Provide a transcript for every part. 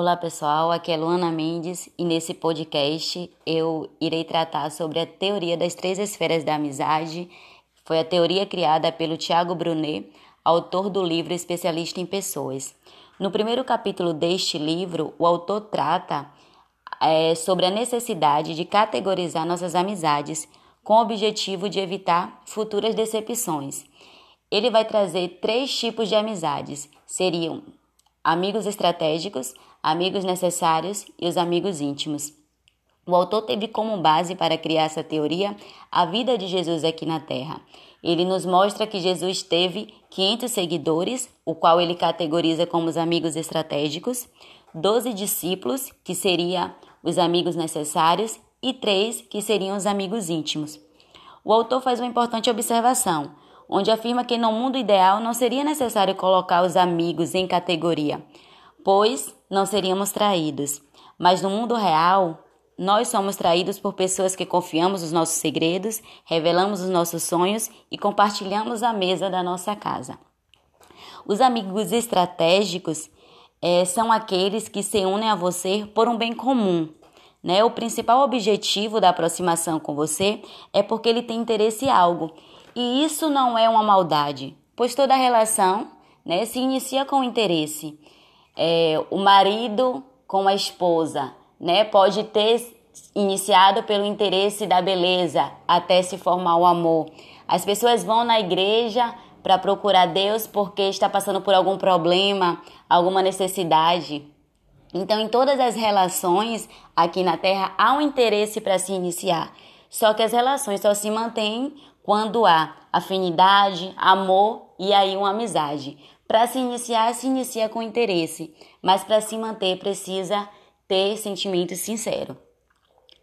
Olá pessoal, aqui é Luana Mendes e nesse podcast eu irei tratar sobre a teoria das três esferas da amizade. Foi a teoria criada pelo Tiago Brunet, autor do livro Especialista em Pessoas. No primeiro capítulo deste livro, o autor trata é, sobre a necessidade de categorizar nossas amizades com o objetivo de evitar futuras decepções. Ele vai trazer três tipos de amizades: seriam amigos estratégicos, amigos necessários e os amigos íntimos. O autor teve como base para criar essa teoria a vida de Jesus aqui na Terra. Ele nos mostra que Jesus teve 500 seguidores, o qual ele categoriza como os amigos estratégicos, 12 discípulos, que seriam os amigos necessários, e três que seriam os amigos íntimos. O autor faz uma importante observação, onde afirma que no mundo ideal não seria necessário colocar os amigos em categoria, pois não seríamos traídos. Mas no mundo real, nós somos traídos por pessoas que confiamos os nossos segredos, revelamos os nossos sonhos e compartilhamos a mesa da nossa casa. Os amigos estratégicos é, são aqueles que se unem a você por um bem comum. Né? O principal objetivo da aproximação com você é porque ele tem interesse em algo. E isso não é uma maldade, pois toda relação né, se inicia com interesse é, o marido com a esposa, né? Pode ter iniciado pelo interesse da beleza até se formar o amor. As pessoas vão na igreja para procurar Deus porque está passando por algum problema, alguma necessidade. Então, em todas as relações aqui na Terra há um interesse para se iniciar. Só que as relações só se mantêm quando há afinidade, amor e aí uma amizade. Para se iniciar, se inicia com interesse, mas para se manter precisa ter sentimento sincero.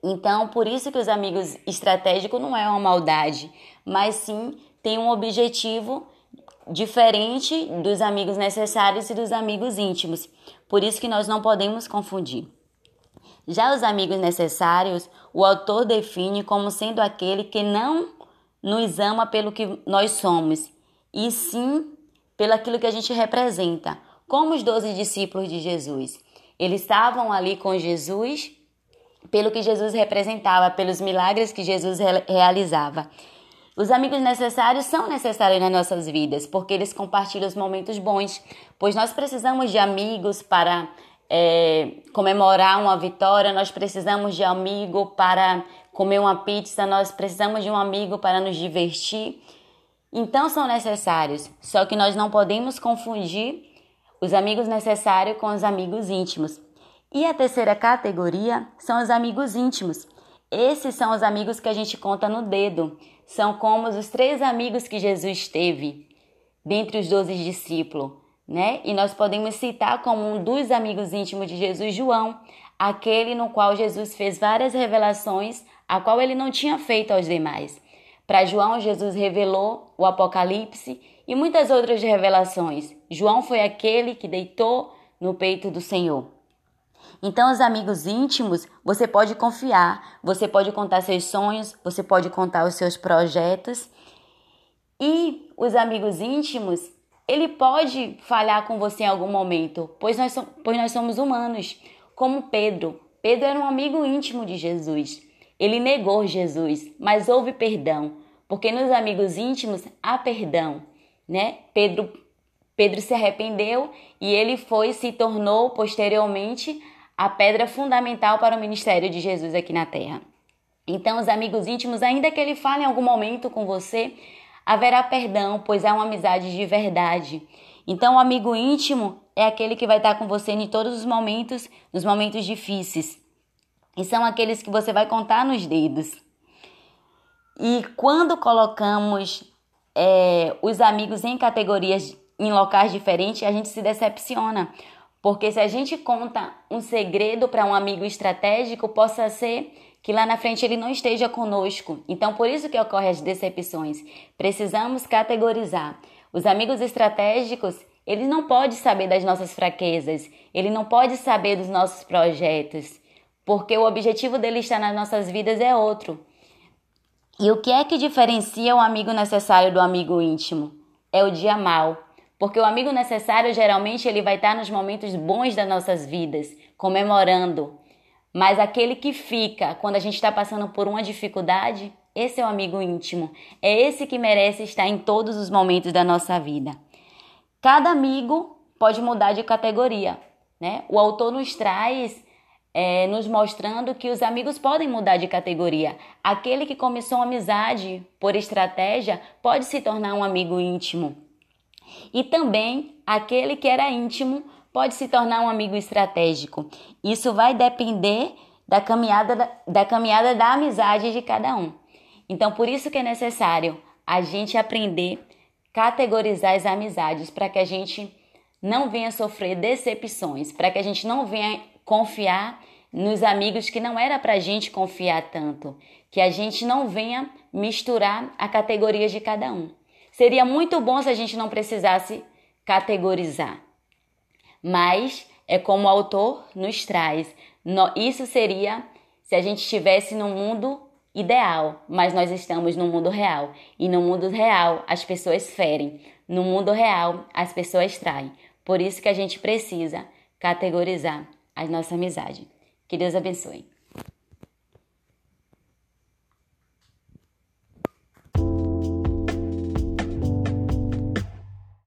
Então, por isso que os amigos estratégicos não é uma maldade, mas sim tem um objetivo diferente dos amigos necessários e dos amigos íntimos. Por isso que nós não podemos confundir. Já os amigos necessários, o autor define como sendo aquele que não nos ama pelo que nós somos, e sim pelo aquilo que a gente representa, como os doze discípulos de Jesus. Eles estavam ali com Jesus pelo que Jesus representava, pelos milagres que Jesus realizava. Os amigos necessários são necessários nas nossas vidas, porque eles compartilham os momentos bons, pois nós precisamos de amigos para é, comemorar uma vitória, nós precisamos de amigo para comer uma pizza, nós precisamos de um amigo para nos divertir. Então são necessários, só que nós não podemos confundir os amigos necessários com os amigos íntimos. E a terceira categoria são os amigos íntimos. Esses são os amigos que a gente conta no dedo. São como os três amigos que Jesus teve dentre os doze discípulos, né? E nós podemos citar como um dos amigos íntimos de Jesus, João, aquele no qual Jesus fez várias revelações, a qual ele não tinha feito aos demais. Para João, Jesus revelou o Apocalipse e muitas outras revelações. João foi aquele que deitou no peito do Senhor. Então, os amigos íntimos, você pode confiar, você pode contar seus sonhos, você pode contar os seus projetos. E os amigos íntimos, ele pode falhar com você em algum momento, pois nós, pois nós somos humanos, como Pedro. Pedro era um amigo íntimo de Jesus. Ele negou Jesus, mas houve perdão, porque nos amigos íntimos há perdão, né? Pedro Pedro se arrependeu e ele foi se tornou posteriormente a pedra fundamental para o ministério de Jesus aqui na terra. Então, os amigos íntimos, ainda que ele fale em algum momento com você, haverá perdão, pois é uma amizade de verdade. Então, o amigo íntimo é aquele que vai estar com você em todos os momentos, nos momentos difíceis e são aqueles que você vai contar nos dedos. E quando colocamos é, os amigos em categorias, em locais diferentes, a gente se decepciona. Porque se a gente conta um segredo para um amigo estratégico, possa ser que lá na frente ele não esteja conosco. Então, por isso que ocorrem as decepções. Precisamos categorizar. Os amigos estratégicos, ele não pode saber das nossas fraquezas, ele não pode saber dos nossos projetos porque o objetivo dele estar nas nossas vidas é outro. E o que é que diferencia o amigo necessário do amigo íntimo? É o dia mal, Porque o amigo necessário geralmente ele vai estar nos momentos bons das nossas vidas, comemorando. Mas aquele que fica quando a gente está passando por uma dificuldade, esse é o amigo íntimo. É esse que merece estar em todos os momentos da nossa vida. Cada amigo pode mudar de categoria. Né? O autor nos traz é, nos mostrando que os amigos podem mudar de categoria. Aquele que começou uma amizade por estratégia pode se tornar um amigo íntimo. E também aquele que era íntimo pode se tornar um amigo estratégico. Isso vai depender da caminhada da, da caminhada da amizade de cada um. Então, por isso que é necessário a gente aprender categorizar as amizades para que a gente não venha sofrer decepções, para que a gente não venha confiar nos amigos que não era para a gente confiar tanto, que a gente não venha misturar a categoria de cada um. Seria muito bom se a gente não precisasse categorizar, mas é como o autor nos traz. Isso seria se a gente estivesse no mundo ideal, mas nós estamos no mundo real. E no mundo real as pessoas ferem, no mundo real as pessoas traem. Por isso que a gente precisa categorizar a nossa amizade. Que Deus abençoe.